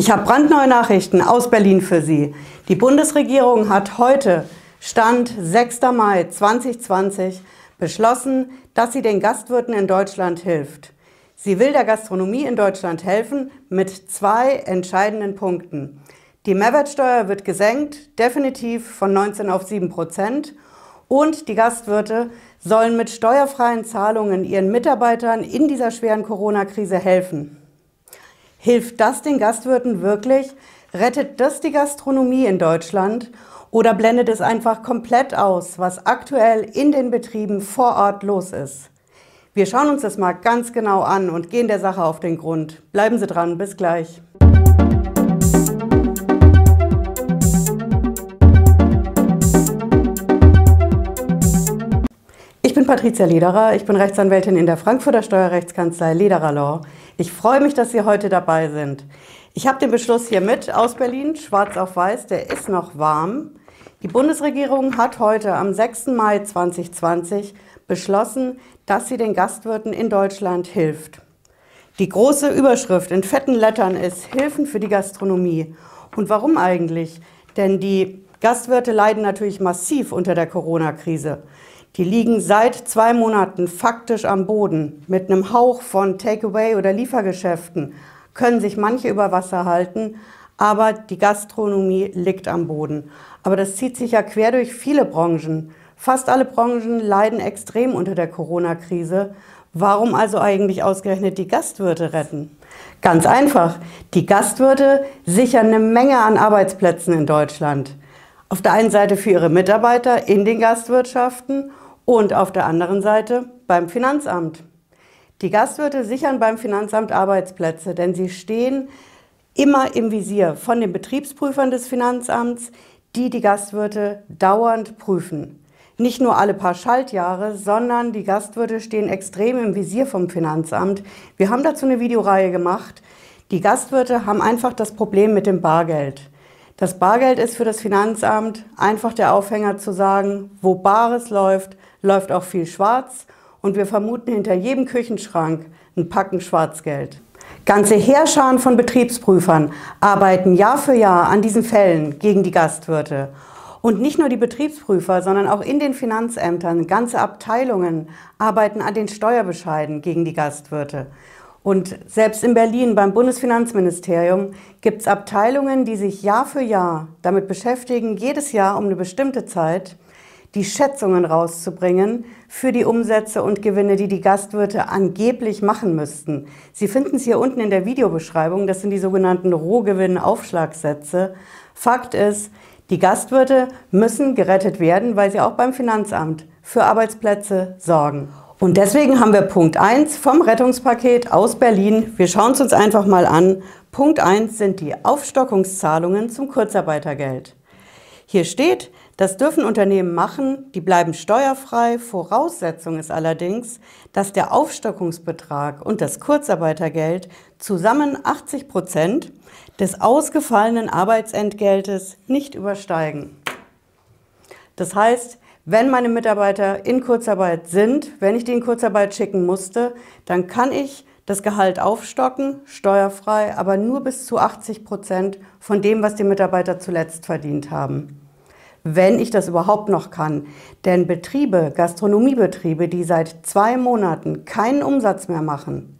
Ich habe brandneue Nachrichten aus Berlin für Sie. Die Bundesregierung hat heute, Stand 6. Mai 2020, beschlossen, dass sie den Gastwirten in Deutschland hilft. Sie will der Gastronomie in Deutschland helfen mit zwei entscheidenden Punkten. Die Mehrwertsteuer wird gesenkt, definitiv von 19 auf 7 Prozent. Und die Gastwirte sollen mit steuerfreien Zahlungen ihren Mitarbeitern in dieser schweren Corona-Krise helfen. Hilft das den Gastwirten wirklich? Rettet das die Gastronomie in Deutschland? Oder blendet es einfach komplett aus, was aktuell in den Betrieben vor Ort los ist? Wir schauen uns das mal ganz genau an und gehen der Sache auf den Grund. Bleiben Sie dran, bis gleich. Ich bin Patricia Lederer, ich bin Rechtsanwältin in der Frankfurter Steuerrechtskanzlei Lederer Law. Ich freue mich, dass Sie heute dabei sind. Ich habe den Beschluss hier mit aus Berlin, schwarz auf weiß, der ist noch warm. Die Bundesregierung hat heute am 6. Mai 2020 beschlossen, dass sie den Gastwirten in Deutschland hilft. Die große Überschrift in fetten Lettern ist Hilfen für die Gastronomie. Und warum eigentlich? Denn die Gastwirte leiden natürlich massiv unter der Corona-Krise. Die liegen seit zwei Monaten faktisch am Boden. Mit einem Hauch von Takeaway- oder Liefergeschäften können sich manche über Wasser halten, aber die Gastronomie liegt am Boden. Aber das zieht sich ja quer durch viele Branchen. Fast alle Branchen leiden extrem unter der Corona-Krise. Warum also eigentlich ausgerechnet die Gastwirte retten? Ganz einfach. Die Gastwirte sichern eine Menge an Arbeitsplätzen in Deutschland. Auf der einen Seite für ihre Mitarbeiter in den Gastwirtschaften und auf der anderen Seite beim Finanzamt. Die Gastwirte sichern beim Finanzamt Arbeitsplätze, denn sie stehen immer im Visier von den Betriebsprüfern des Finanzamts, die die Gastwirte dauernd prüfen. Nicht nur alle paar Schaltjahre, sondern die Gastwirte stehen extrem im Visier vom Finanzamt. Wir haben dazu eine Videoreihe gemacht. Die Gastwirte haben einfach das Problem mit dem Bargeld. Das Bargeld ist für das Finanzamt einfach der Aufhänger zu sagen, wo Bares läuft, läuft auch viel schwarz und wir vermuten hinter jedem Küchenschrank ein Packen Schwarzgeld. Ganze Heerscharen von Betriebsprüfern arbeiten Jahr für Jahr an diesen Fällen gegen die Gastwirte. Und nicht nur die Betriebsprüfer, sondern auch in den Finanzämtern, ganze Abteilungen arbeiten an den Steuerbescheiden gegen die Gastwirte. Und selbst in Berlin beim Bundesfinanzministerium gibt es Abteilungen, die sich Jahr für Jahr damit beschäftigen, jedes Jahr um eine bestimmte Zeit die Schätzungen rauszubringen für die Umsätze und Gewinne, die die Gastwirte angeblich machen müssten. Sie finden es hier unten in der Videobeschreibung, das sind die sogenannten Rohgewinn-Aufschlagssätze. Fakt ist, die Gastwirte müssen gerettet werden, weil sie auch beim Finanzamt für Arbeitsplätze sorgen. Und deswegen haben wir Punkt 1 vom Rettungspaket aus Berlin. Wir schauen es uns einfach mal an. Punkt 1 sind die Aufstockungszahlungen zum Kurzarbeitergeld. Hier steht, das dürfen Unternehmen machen, die bleiben steuerfrei. Voraussetzung ist allerdings, dass der Aufstockungsbetrag und das Kurzarbeitergeld zusammen 80 Prozent des ausgefallenen Arbeitsentgeltes nicht übersteigen. Das heißt, wenn meine Mitarbeiter in Kurzarbeit sind, wenn ich die in Kurzarbeit schicken musste, dann kann ich das Gehalt aufstocken, steuerfrei, aber nur bis zu 80 Prozent von dem, was die Mitarbeiter zuletzt verdient haben wenn ich das überhaupt noch kann. Denn Betriebe, Gastronomiebetriebe, die seit zwei Monaten keinen Umsatz mehr machen,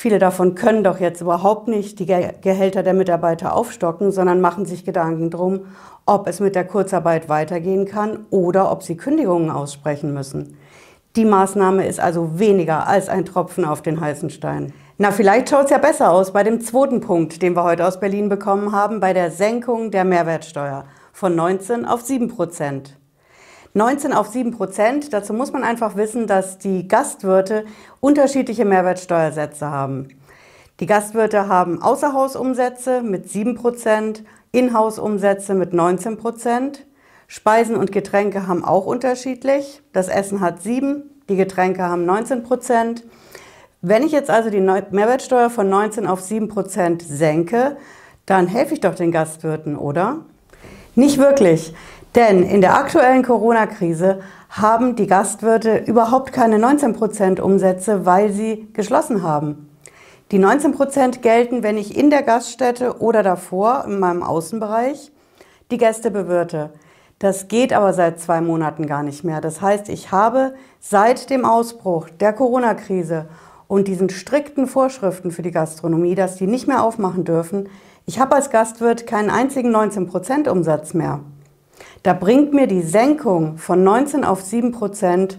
viele davon können doch jetzt überhaupt nicht die Gehälter der Mitarbeiter aufstocken, sondern machen sich Gedanken drum, ob es mit der Kurzarbeit weitergehen kann oder ob sie Kündigungen aussprechen müssen. Die Maßnahme ist also weniger als ein Tropfen auf den heißen Stein. Na, vielleicht schaut es ja besser aus bei dem zweiten Punkt, den wir heute aus Berlin bekommen haben, bei der Senkung der Mehrwertsteuer von 19 auf 7 Prozent. 19 auf 7 Prozent, dazu muss man einfach wissen, dass die Gastwirte unterschiedliche Mehrwertsteuersätze haben. Die Gastwirte haben Außerhausumsätze mit 7 Prozent, Inhouse-Umsätze mit 19 Prozent. Speisen und Getränke haben auch unterschiedlich. Das Essen hat 7, die Getränke haben 19 Prozent. Wenn ich jetzt also die Mehrwertsteuer von 19 auf 7 Prozent senke, dann helfe ich doch den Gastwirten, oder? Nicht wirklich, denn in der aktuellen Corona-Krise haben die Gastwirte überhaupt keine 19% Umsätze, weil sie geschlossen haben. Die 19% gelten, wenn ich in der Gaststätte oder davor in meinem Außenbereich die Gäste bewirte. Das geht aber seit zwei Monaten gar nicht mehr. Das heißt, ich habe seit dem Ausbruch der Corona-Krise und diesen strikten Vorschriften für die Gastronomie, dass die nicht mehr aufmachen dürfen, ich habe als Gastwirt keinen einzigen 19% Umsatz mehr. Da bringt mir die Senkung von 19 auf 7%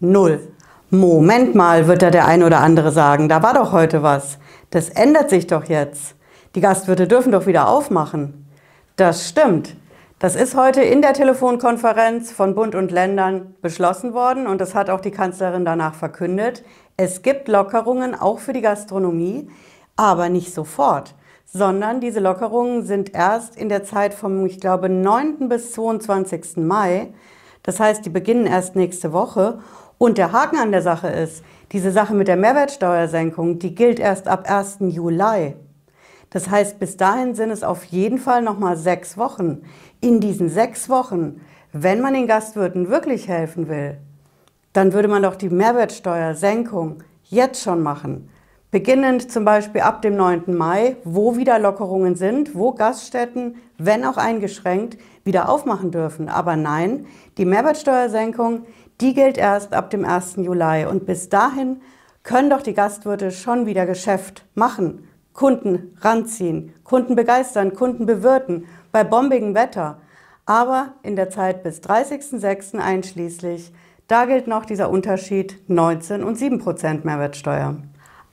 null. Moment mal, wird da der ein oder andere sagen, da war doch heute was. Das ändert sich doch jetzt. Die Gastwirte dürfen doch wieder aufmachen. Das stimmt. Das ist heute in der Telefonkonferenz von Bund und Ländern beschlossen worden und das hat auch die Kanzlerin danach verkündet. Es gibt Lockerungen auch für die Gastronomie, aber nicht sofort sondern diese Lockerungen sind erst in der Zeit vom, ich glaube, 9. bis 22. Mai. Das heißt, die beginnen erst nächste Woche. Und der Haken an der Sache ist, diese Sache mit der Mehrwertsteuersenkung, die gilt erst ab 1. Juli. Das heißt, bis dahin sind es auf jeden Fall nochmal sechs Wochen. In diesen sechs Wochen, wenn man den Gastwirten wirklich helfen will, dann würde man doch die Mehrwertsteuersenkung jetzt schon machen. Beginnend zum Beispiel ab dem 9. Mai, wo wieder Lockerungen sind, wo Gaststätten, wenn auch eingeschränkt, wieder aufmachen dürfen. Aber nein, die Mehrwertsteuersenkung, die gilt erst ab dem 1. Juli. Und bis dahin können doch die Gastwirte schon wieder Geschäft machen, Kunden ranziehen, Kunden begeistern, Kunden bewirten, bei bombigem Wetter. Aber in der Zeit bis 30.06. einschließlich, da gilt noch dieser Unterschied 19 und 7 Prozent Mehrwertsteuer.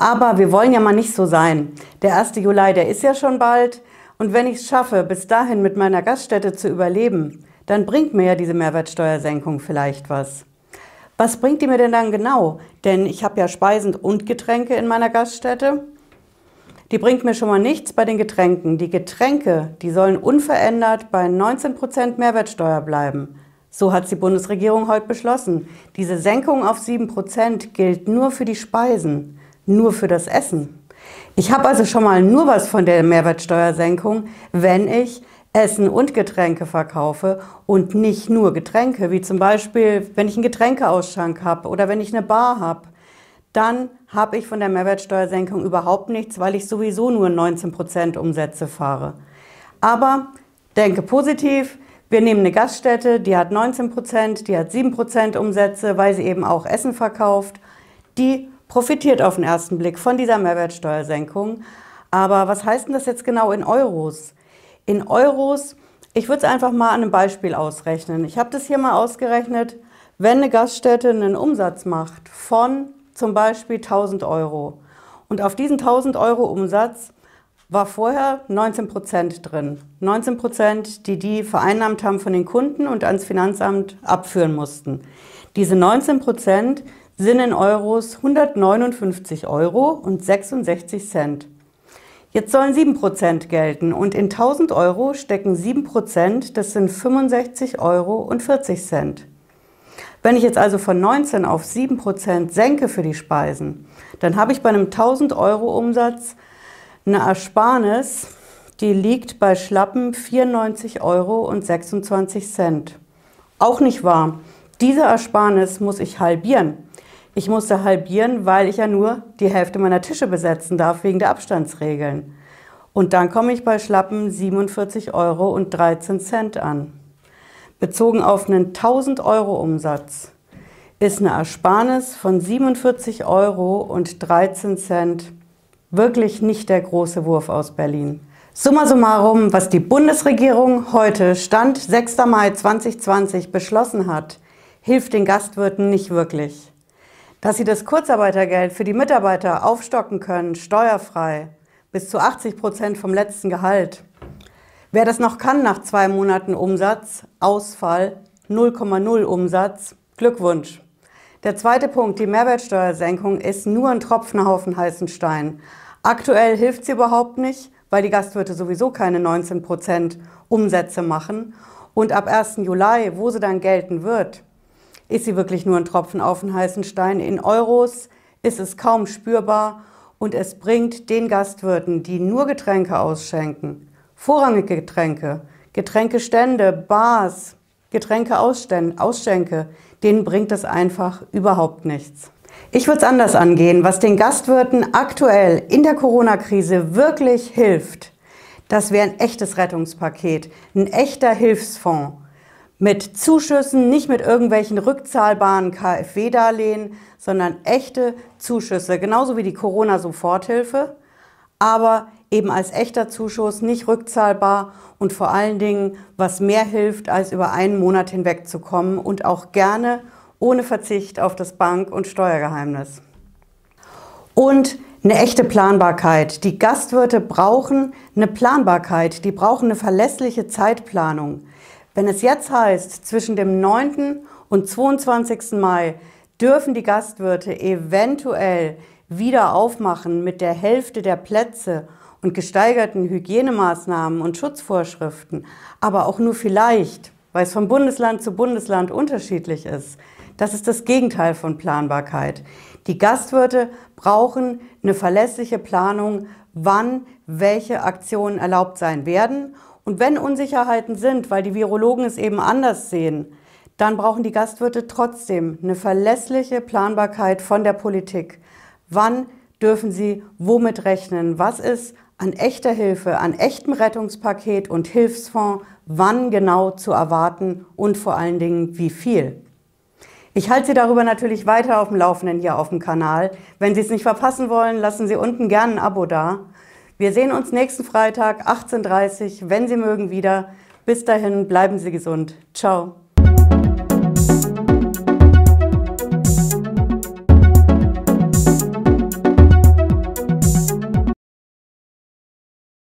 Aber wir wollen ja mal nicht so sein. Der 1. Juli, der ist ja schon bald. Und wenn ich es schaffe, bis dahin mit meiner Gaststätte zu überleben, dann bringt mir ja diese Mehrwertsteuersenkung vielleicht was. Was bringt die mir denn dann genau? Denn ich habe ja Speisen und Getränke in meiner Gaststätte. Die bringt mir schon mal nichts bei den Getränken. Die Getränke, die sollen unverändert bei 19% Mehrwertsteuer bleiben. So hat die Bundesregierung heute beschlossen. Diese Senkung auf 7% gilt nur für die Speisen nur für das Essen. Ich habe also schon mal nur was von der Mehrwertsteuersenkung, wenn ich Essen und Getränke verkaufe und nicht nur Getränke, wie zum Beispiel, wenn ich einen Getränkeausschank habe oder wenn ich eine Bar habe, dann habe ich von der Mehrwertsteuersenkung überhaupt nichts, weil ich sowieso nur 19% Umsätze fahre. Aber denke positiv, wir nehmen eine Gaststätte, die hat 19%, die hat 7% Umsätze, weil sie eben auch Essen verkauft. Die profitiert auf den ersten Blick von dieser Mehrwertsteuersenkung. Aber was heißt denn das jetzt genau in Euros? In Euros, ich würde es einfach mal an einem Beispiel ausrechnen. Ich habe das hier mal ausgerechnet, wenn eine Gaststätte einen Umsatz macht von zum Beispiel 1000 Euro und auf diesen 1000 Euro Umsatz war vorher 19 Prozent drin. 19 Prozent, die die vereinnahmt haben von den Kunden und ans Finanzamt abführen mussten. Diese 19 Prozent sind in Euros 159 Euro und 66 Cent. Jetzt sollen 7% gelten und in 1000 Euro stecken 7%, das sind 65 Euro und 40 Cent. Wenn ich jetzt also von 19 auf 7% senke für die Speisen, dann habe ich bei einem 1000 Euro Umsatz eine Ersparnis, die liegt bei schlappen 94 Euro und 26 Cent. Auch nicht wahr. Diese Ersparnis muss ich halbieren. Ich musste halbieren, weil ich ja nur die Hälfte meiner Tische besetzen darf wegen der Abstandsregeln. Und dann komme ich bei schlappen 47 Euro und 13 Cent an. Bezogen auf einen 1000 Euro Umsatz ist eine Ersparnis von 47 Euro und 13 Cent wirklich nicht der große Wurf aus Berlin. Summa summarum, was die Bundesregierung heute, Stand 6. Mai 2020, beschlossen hat, hilft den Gastwirten nicht wirklich. Dass sie das Kurzarbeitergeld für die Mitarbeiter aufstocken können, steuerfrei, bis zu 80 Prozent vom letzten Gehalt. Wer das noch kann nach zwei Monaten Umsatz, Ausfall, 0,0 Umsatz, Glückwunsch. Der zweite Punkt, die Mehrwertsteuersenkung, ist nur ein Tropfen auf den heißen Stein. Aktuell hilft sie überhaupt nicht, weil die Gastwirte sowieso keine 19 Prozent Umsätze machen. Und ab 1. Juli, wo sie dann gelten wird, ist sie wirklich nur ein Tropfen auf den heißen Stein. In Euros ist es kaum spürbar und es bringt den Gastwirten, die nur Getränke ausschenken, vorrangige Getränke, Getränkestände, Bars, Getränke Ausschenke, denen bringt es einfach überhaupt nichts. Ich würde es anders angehen. Was den Gastwirten aktuell in der Corona-Krise wirklich hilft, das wäre ein echtes Rettungspaket, ein echter Hilfsfonds mit Zuschüssen, nicht mit irgendwelchen rückzahlbaren KfW-Darlehen, sondern echte Zuschüsse, genauso wie die Corona-Soforthilfe, aber eben als echter Zuschuss, nicht rückzahlbar und vor allen Dingen, was mehr hilft, als über einen Monat hinwegzukommen und auch gerne ohne Verzicht auf das Bank- und Steuergeheimnis. Und eine echte Planbarkeit. Die Gastwirte brauchen eine Planbarkeit, die brauchen eine verlässliche Zeitplanung. Wenn es jetzt heißt, zwischen dem 9. und 22. Mai dürfen die Gastwirte eventuell wieder aufmachen mit der Hälfte der Plätze und gesteigerten Hygienemaßnahmen und Schutzvorschriften, aber auch nur vielleicht, weil es von Bundesland zu Bundesland unterschiedlich ist. Das ist das Gegenteil von Planbarkeit. Die Gastwirte brauchen eine verlässliche Planung, wann welche Aktionen erlaubt sein werden. Und wenn Unsicherheiten sind, weil die Virologen es eben anders sehen, dann brauchen die Gastwirte trotzdem eine verlässliche Planbarkeit von der Politik. Wann dürfen sie womit rechnen? Was ist an echter Hilfe, an echtem Rettungspaket und Hilfsfonds wann genau zu erwarten und vor allen Dingen wie viel. Ich halte Sie darüber natürlich weiter auf dem Laufenden hier auf dem Kanal. Wenn Sie es nicht verpassen wollen, lassen Sie unten gerne ein Abo da. Wir sehen uns nächsten Freitag 18.30 Uhr, wenn Sie mögen, wieder. Bis dahin bleiben Sie gesund. Ciao.